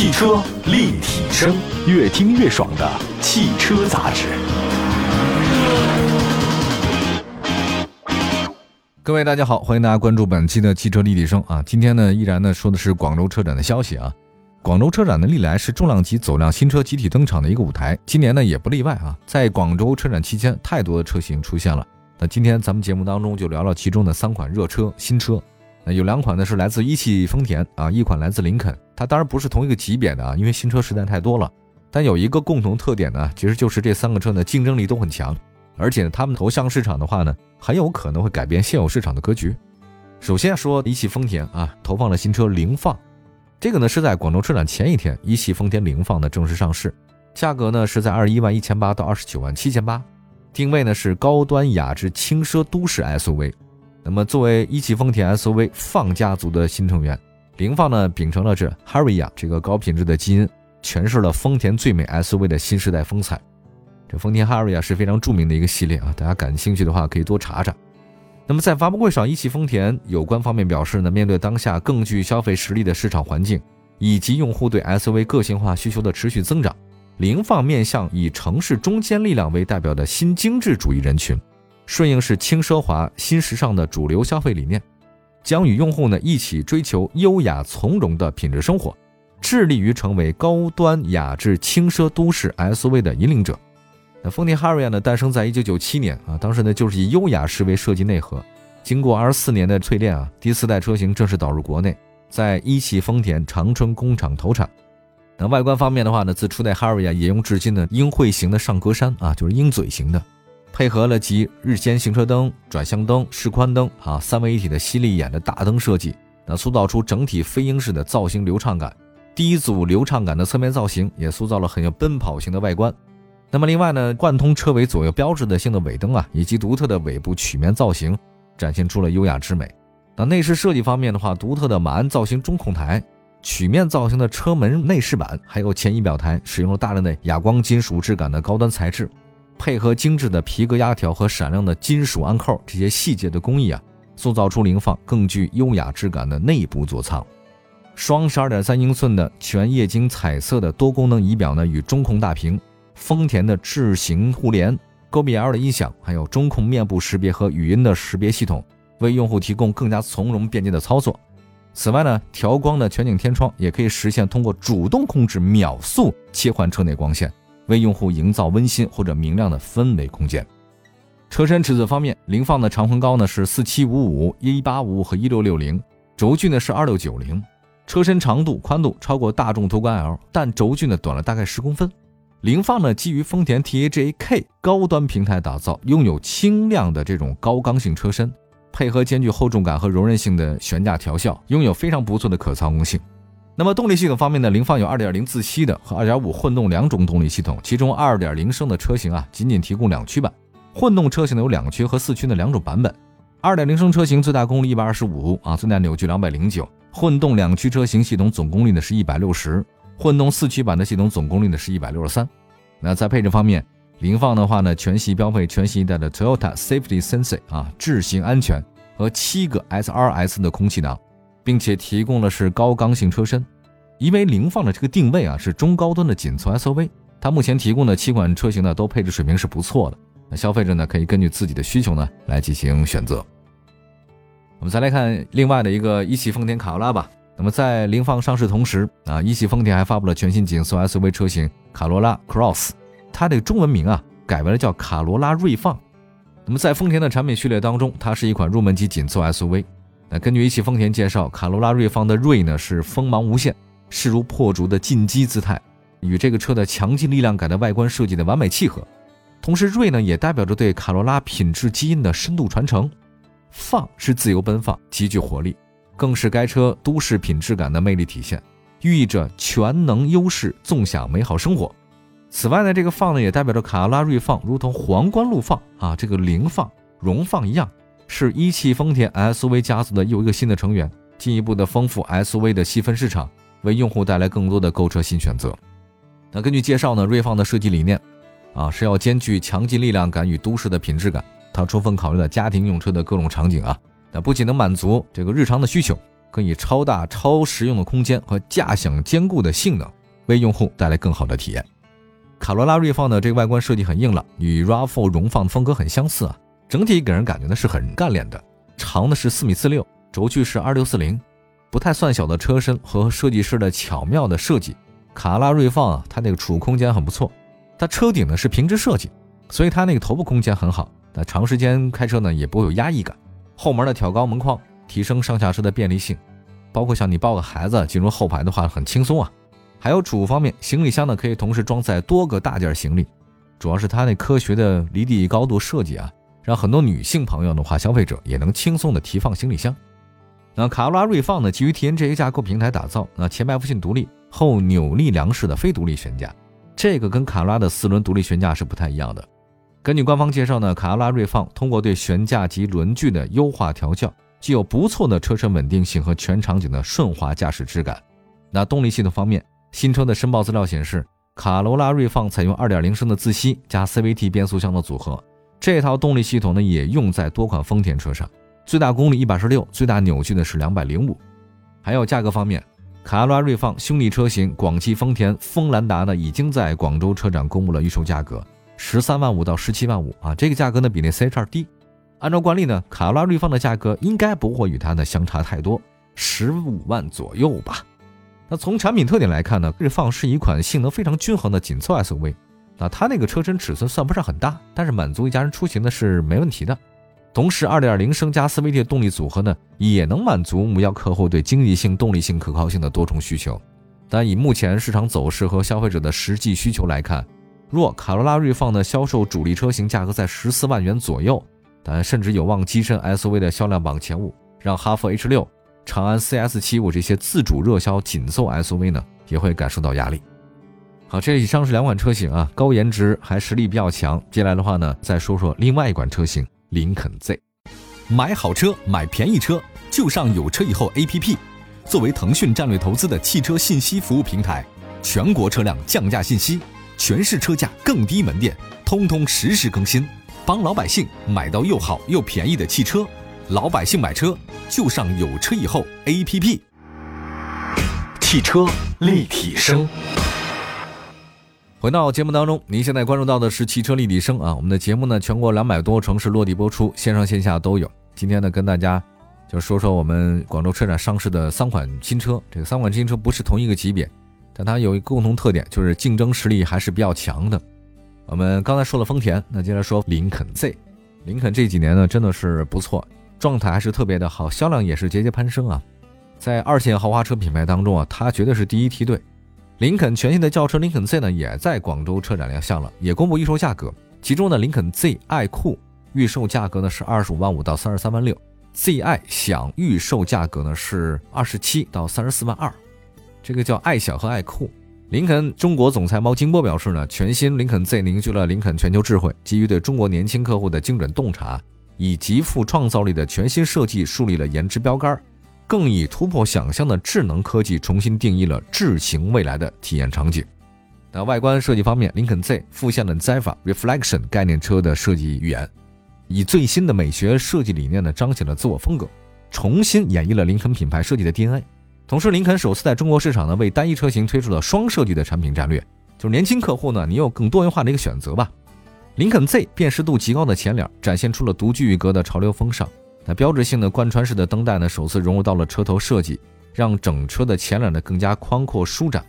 汽车立体声，越听越爽的汽车杂志。各位大家好，欢迎大家关注本期的汽车立体声啊！今天呢，依然呢说的是广州车展的消息啊。广州车展呢，历来是重量级走量新车集体登场的一个舞台，今年呢也不例外啊。在广州车展期间，太多的车型出现了。那今天咱们节目当中就聊聊其中的三款热车新车。那有两款呢是来自一汽丰田啊，一款来自林肯。它当然不是同一个级别的啊，因为新车实在太多了。但有一个共同特点呢，其实就是这三个车呢竞争力都很强。而且呢，他们投向市场的话呢，很有可能会改变现有市场的格局。首先说一汽丰田啊，投放了新车凌放，这个呢是在广州车展前一天，一汽丰田凌放呢正式上市，价格呢是在二十一万一千八到二十九万七千八，定位呢是高端雅致轻奢都市 SUV。那么作为一汽丰田 SUV 放家族的新成员，凌放呢秉承了这 Harrier 这个高品质的基因，诠释了丰田最美 SUV 的新时代风采。这丰田 Harrier 是非常著名的一个系列啊，大家感兴趣的话可以多查查。那么在发布会上，一汽丰田有关方面表示呢，面对当下更具消费实力的市场环境，以及用户对 SUV 个性化需求的持续增长，凌放面向以城市中坚力量为代表的新精致主义人群，顺应是轻奢华、新时尚的主流消费理念，将与用户呢一起追求优雅从容的品质生活，致力于成为高端雅致轻奢都市 SUV 的引领者。那丰田 Haria 呢，诞生在一九九七年啊，当时呢就是以优雅式为设计内核，经过二十四年的淬炼啊，第四代车型正式导入国内，在一汽丰田长春工厂投产。那外观方面的话呢，自初代 Harrier 沿用至今的鹰喙形的上格栅啊，就是鹰嘴型的，配合了集日间行车灯、转向灯、示宽灯啊三位一体的犀利眼的大灯设计，那塑造出整体飞鹰式的造型流畅感。第一组流畅感的侧面造型也塑造了很有奔跑型的外观。那么另外呢，贯通车尾左右标志的性的尾灯啊，以及独特的尾部曲面造型，展现出了优雅之美。那内饰设计方面的话，独特的马鞍造型中控台、曲面造型的车门内饰板，还有前仪表台，使用了大量的哑光金属质感的高端材质，配合精致的皮革压条和闪亮的金属安扣这些细节的工艺啊，塑造出凌放更具优雅质感的内部座舱。双十二点三英寸的全液晶彩色的多功能仪表呢，与中控大屏。丰田的智行互联、高比 L 的音响，还有中控面部识别和语音的识别系统，为用户提供更加从容便捷的操作。此外呢，调光的全景天窗也可以实现通过主动控制秒速切换车内光线，为用户营造温馨或者明亮的氛围空间。车身尺寸方面，凌放的长宽高呢是四七五五、一八五五和一六六零，轴距呢是二六九零。车身长度、宽度超过大众途观 L，但轴距呢短了大概十公分。凌放呢，基于丰田 TAGA-K 高端平台打造，拥有轻量的这种高刚性车身，配合兼具厚重感和柔韧性的悬架调校，拥有非常不错的可操控性。那么动力系统方面呢，凌放有2.0自吸的和2.5混动两种动力系统，其中2.0升的车型啊，仅仅提供两驱版，混动车型呢有两驱和四驱的两种版本。2.0升车型最大功率125啊，最大扭矩209，混动两驱车型系统总功率呢是160。混动四驱版的系统总功率呢是一百六十三。那在配置方面，凌放的话呢，全系标配全新一代的 Toyota Safety Sense 啊智行安全和七个 SRS 的空气囊，并且提供了是高刚性车身。因为凌放的这个定位啊是中高端的紧凑 SUV，它目前提供的七款车型呢都配置水平是不错的。那消费者呢可以根据自己的需求呢来进行选择。我们再来看另外的一个一汽丰田卡罗拉吧。那么在凌放上市同时啊，一汽丰田还发布了全新紧凑 SUV 车型卡罗拉 Cross，它的中文名啊改为了叫卡罗拉锐放。那么在丰田的产品序列当中，它是一款入门级紧凑 SUV。那根据一汽丰田介绍，卡罗拉锐放的锐呢是锋芒无限、势如破竹的进击姿态，与这个车的强劲力量感的外观设计的完美契合。同时，锐呢也代表着对卡罗拉品质基因的深度传承。放是自由奔放，极具活力。更是该车都市品质感的魅力体现，寓意着全能优势，纵享美好生活。此外呢，这个放呢也代表着卡罗拉锐放如同皇冠陆放啊，这个凌放、荣放一样，是一汽丰田 SUV 家族的又一个新的成员，进一步的丰富 SUV 的细分市场，为用户带来更多的购车新选择。那根据介绍呢，锐放的设计理念啊是要兼具强劲力量感与都市的品质感，它充分考虑了家庭用车的各种场景啊。那不仅能满足这个日常的需求，更以超大、超实用的空间和驾享兼顾的性能，为用户带来更好的体验。卡罗拉锐放的这个外观设计很硬朗，与 RAV4 荣放风格很相似啊。整体给人感觉呢是很干练的，长的是四米四六，轴距是二六四零，不太算小的车身和设计师的巧妙的设计，卡拉锐放啊，它那个储物空间很不错。它车顶呢是平直设计，所以它那个头部空间很好，那长时间开车呢也不会有压抑感。后门的挑高门框提升上下车的便利性，包括像你抱个孩子进入后排的话很轻松啊。还有储物方面，行李箱呢可以同时装载多个大件行李，主要是它那科学的离地高度设计啊，让很多女性朋友的话，消费者也能轻松的提放行李箱。那卡罗拉锐放呢，基于 TNGA 架构平台打造，那前麦弗逊独立，后扭力梁式的非独立悬架，这个跟卡罗拉的四轮独立悬架是不太一样的。根据官方介绍呢，卡罗拉锐放通过对悬架及轮距的优化调教，具有不错的车身稳定性和全场景的顺滑驾驶质感。那动力系统方面，新车的申报资料显示，卡罗拉锐放采用2.0升的自吸加 CVT 变速箱的组合，这套动力系统呢也用在多款丰田车上，最大功率116，最大扭矩呢是205。还有价格方面，卡罗拉锐放兄弟车型广汽丰田锋兰达呢已经在广州车展公布了预售价格，十三万五到十七万五啊，这个价格呢比那 C 叉低。按照惯例呢，卡罗拉锐放的价格应该不会与它呢相差太多，十五万左右吧。那从产品特点来看呢，锐放是一款性能非常均衡的紧凑 SUV。那它那个车身尺寸算不上很大，但是满足一家人出行呢是没问题的。同时，2.0升加 CVT 动力组合呢，也能满足目标客户对经济性、动力性、可靠性的多重需求。但以目前市场走势和消费者的实际需求来看，若卡罗拉锐放的销售主力车型价格在十四万元左右，但甚至有望跻身 SUV 的销量榜前五，让哈弗 H 六。长安 CS75 这些自主热销紧凑 SUV 呢，也会感受到压力。好，这以上是两款车型啊，高颜值还实力比较强。接下来的话呢，再说说另外一款车型林肯 Z。买好车，买便宜车，就上有车以后 APP。作为腾讯战略投资的汽车信息服务平台，全国车辆降价信息、全市车价更低门店，通通实时更新，帮老百姓买到又好又便宜的汽车。老百姓买车就上有车以后 APP。汽车立体声。回到节目当中，您现在关注到的是汽车立体声啊。我们的节目呢，全国两百多城市落地播出，线上线下都有。今天呢，跟大家就说说我们广州车展上市的三款新车。这个三款新车不是同一个级别，但它有一个共同特点，就是竞争实力还是比较强的。我们刚才说了丰田，那接着说林肯 Z。林肯这几年呢，真的是不错。状态还是特别的好，销量也是节节攀升啊！在二线豪华车品牌当中啊，它绝对是第一梯队。林肯全新的轿车林肯 Z 呢，也在广州车展亮相了，也公布预售价格。其中呢，林肯 Z 爱酷预售价格呢是二十五万五到三十三万六，Z 爱享预售价格呢是二十七到三十四万二。这个叫爱享和爱酷。林肯中国总裁毛金波表示呢，全新林肯 Z 凝聚了林肯全球智慧，基于对中国年轻客户的精准洞察。以极富创造力的全新设计树立了颜值标杆，更以突破想象的智能科技重新定义了智行未来的体验场景。那外观设计方面，林肯 Z 复现了 Zephyr Reflection 概念车的设计语言，以最新的美学设计理念呢彰显了自我风格，重新演绎了林肯品牌设计的 DNA。同时，林肯首次在中国市场呢为单一车型推出了双设计的产品战略，就是年轻客户呢你有更多元化的一个选择吧。林肯 Z 辨识度极高的前脸展现出了独具一格的潮流风尚。那标志性的贯穿式的灯带呢，首次融入到了车头设计，让整车的前脸呢更加宽阔舒展。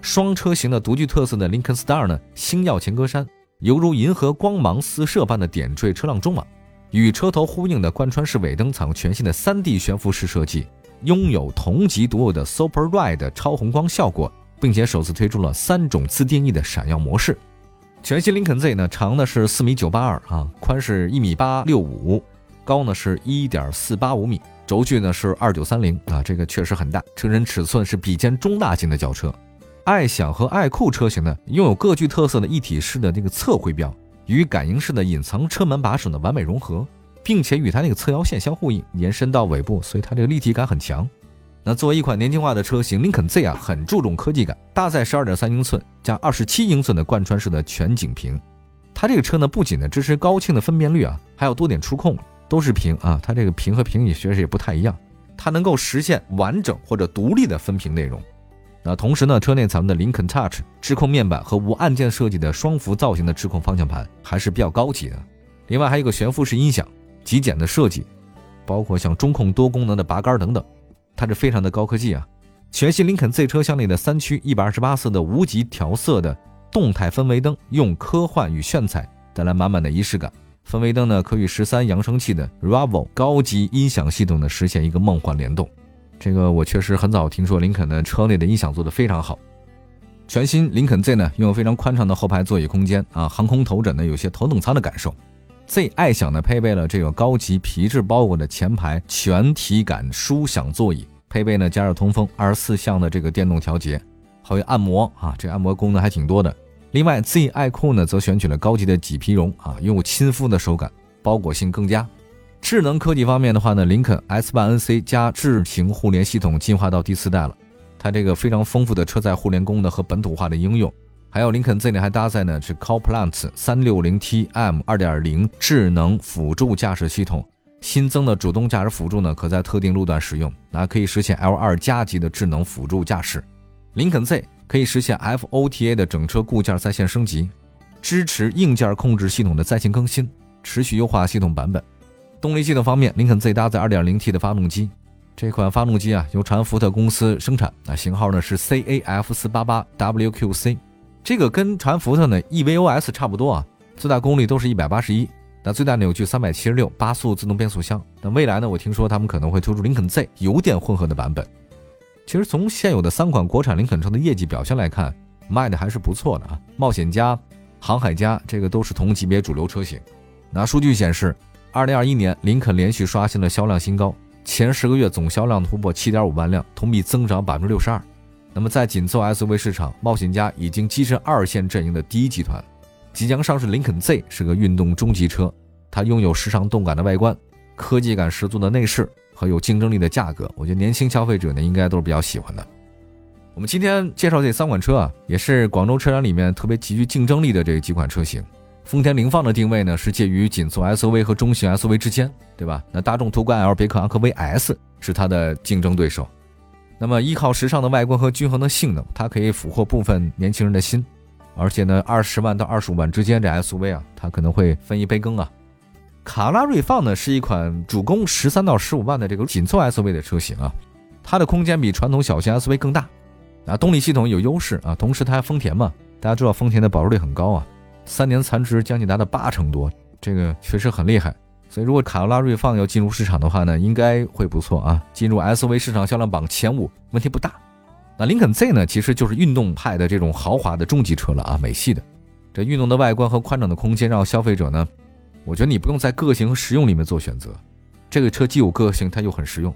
双车型的独具特色的林肯 Star 呢，星耀前格栅犹如银河光芒四射般的点缀车辆中网，与车头呼应的贯穿式尾灯采用全新的 3D 悬浮式设计，拥有同级独有的 Super Red 超红光效果，并且首次推出了三种自定义的闪耀模式。全新林肯 Z 呢，长呢是四米九八二啊，宽是一米八六五，高呢是一点四八五米，轴距呢是二九三零啊，这个确实很大，车身尺寸是比肩中大型的轿车。爱享和爱酷车型呢，拥有各具特色的一体式的这个侧徽标，与感应式的隐藏车门把手呢完美融合，并且与它那个侧腰线相呼应，延伸到尾部，所以它这个立体感很强。那作为一款年轻化的车型，林肯 Z 啊很注重科技感，搭载十二点三英寸加二十七英寸的贯穿式的全景屏。它这个车呢不仅呢支持高清的分辨率啊，还有多点触控都是屏啊。它这个屏和屏你确实也不太一样。它能够实现完整或者独立的分屏内容。那同时呢，车内采用的林肯 Touch 智控面板和无按键设计的双幅造型的智控方向盘还是比较高级的。另外还有一个悬浮式音响，极简的设计，包括像中控多功能的拔杆等等，它是非常的高科技啊。全新林肯 Z 车厢内的三区一百二十八色的无极调色的动态氛围灯，用科幻与炫彩带来满满的仪式感。氛围灯呢，可与十三扬声器的 Ravo 高级音响系统呢实现一个梦幻联动。这个我确实很早听说林肯的车内的音响做得非常好。全新林肯 Z 呢，拥有非常宽敞的后排座椅空间啊，航空头枕呢，有些头等舱的感受。Z 爱享呢，配备了这个高级皮质包裹的前排全体感舒享座椅，配备呢加热通风、二十四项的这个电动调节，还有按摩啊，这按摩功能还挺多的。另外，Z 爱酷呢则选取了高级的麂皮绒啊，拥有亲肤的手感，包裹性更佳。智能科技方面的话呢，林肯 S 8 NC 加智行互联系统进化到第四代了，它这个非常丰富的车载互联功能和本土化的应用，还有林肯 Z 呢还搭载呢是 CarPlus 360T M 2.0智能辅助驾驶系统，新增的主动驾驶辅助呢可在特定路段使用，那可以实现 L2 加级的智能辅助驾驶。林肯 Z。可以实现 FOTA 的整车固件在线升级，支持硬件控制系统的在线更新，持续优化系统版本。动力系统方面，林肯 Z 搭载 2.0T 的发动机，这款发动机啊由传福特公司生产，那型号呢是 CAF488WQC，这个跟传福特呢 EVOS 差不多啊，最大功率都是一百八十一，那最大扭矩三百七十六，八速自动变速箱。那未来呢，我听说他们可能会推出林肯 Z 油电混合的版本。其实从现有的三款国产林肯车的业绩表现来看，卖的还是不错的啊。冒险家、航海家这个都是同级别主流车型。那数据显示，二零二一年林肯连续刷新了销量新高，前十个月总销量突破七点五万辆，同比增长百分之六十二。那么在紧凑 SUV 市场，冒险家已经跻身二线阵营的第一集团。即将上市林肯 Z 是个运动中级车，它拥有时尚动感的外观，科技感十足的内饰。和有竞争力的价格，我觉得年轻消费者呢应该都是比较喜欢的。我们今天介绍这三款车啊，也是广州车展里面特别极具竞争力的这几款车型。丰田凌放的定位呢是介于紧凑 SUV 和中型 SUV 之间，对吧？那大众途观 L、别克昂科威 S 是它的竞争对手。那么依靠时尚的外观和均衡的性能，它可以俘获部分年轻人的心。而且呢，二十万到二十五万之间这 SUV 啊，它可能会分一杯羹啊。卡罗拉锐放呢是一款主攻十三到十五万的这个紧凑 SUV 的车型啊，它的空间比传统小型 SUV 更大，啊，动力系统有优势啊，同时它还丰田嘛，大家知道丰田的保值率很高啊，三年残值将近达到八成多，这个确实很厉害。所以如果卡罗拉锐放要进入市场的话呢，应该会不错啊，进入 SUV 市场销量榜前五问题不大。那林肯 Z 呢，其实就是运动派的这种豪华的中级车了啊，美系的，这运动的外观和宽敞的空间让消费者呢。我觉得你不用在个性和实用里面做选择，这个车既有个性，它又很实用。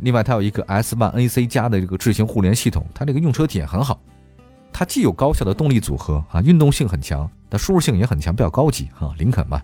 另外，它有一个 S 八 NC 加的这个智行互联系统，它这个用车体验很好。它既有高效的动力组合啊，运动性很强，但舒适性也很强，比较高级哈。林肯嘛，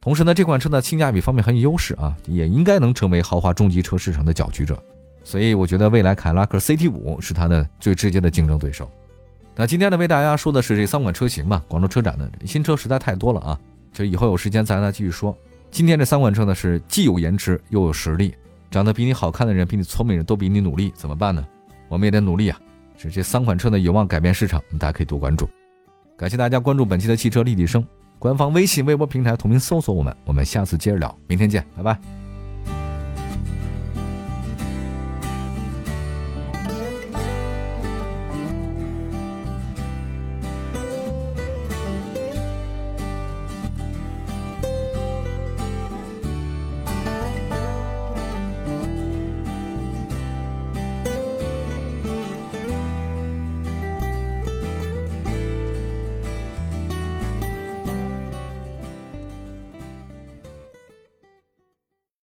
同时呢，这款车呢性价比方面很有优势啊，也应该能成为豪华中级车市场的搅局者。所以，我觉得未来凯拉克 CT 五是它的最直接的竞争对手。那今天呢，为大家说的是这三款车型吧。广州车展的新车实在太多了啊。就以后有时间咱再继续说。今天这三款车呢是既有颜值又有实力，长得比你好看的人、比你聪明人都比你努力，怎么办呢？我们也得努力啊！是这三款车呢有望改变市场，大家可以多关注。感谢大家关注本期的汽车立体声官方微信、微博平台，同名搜索我们。我们下次接着聊，明天见，拜拜。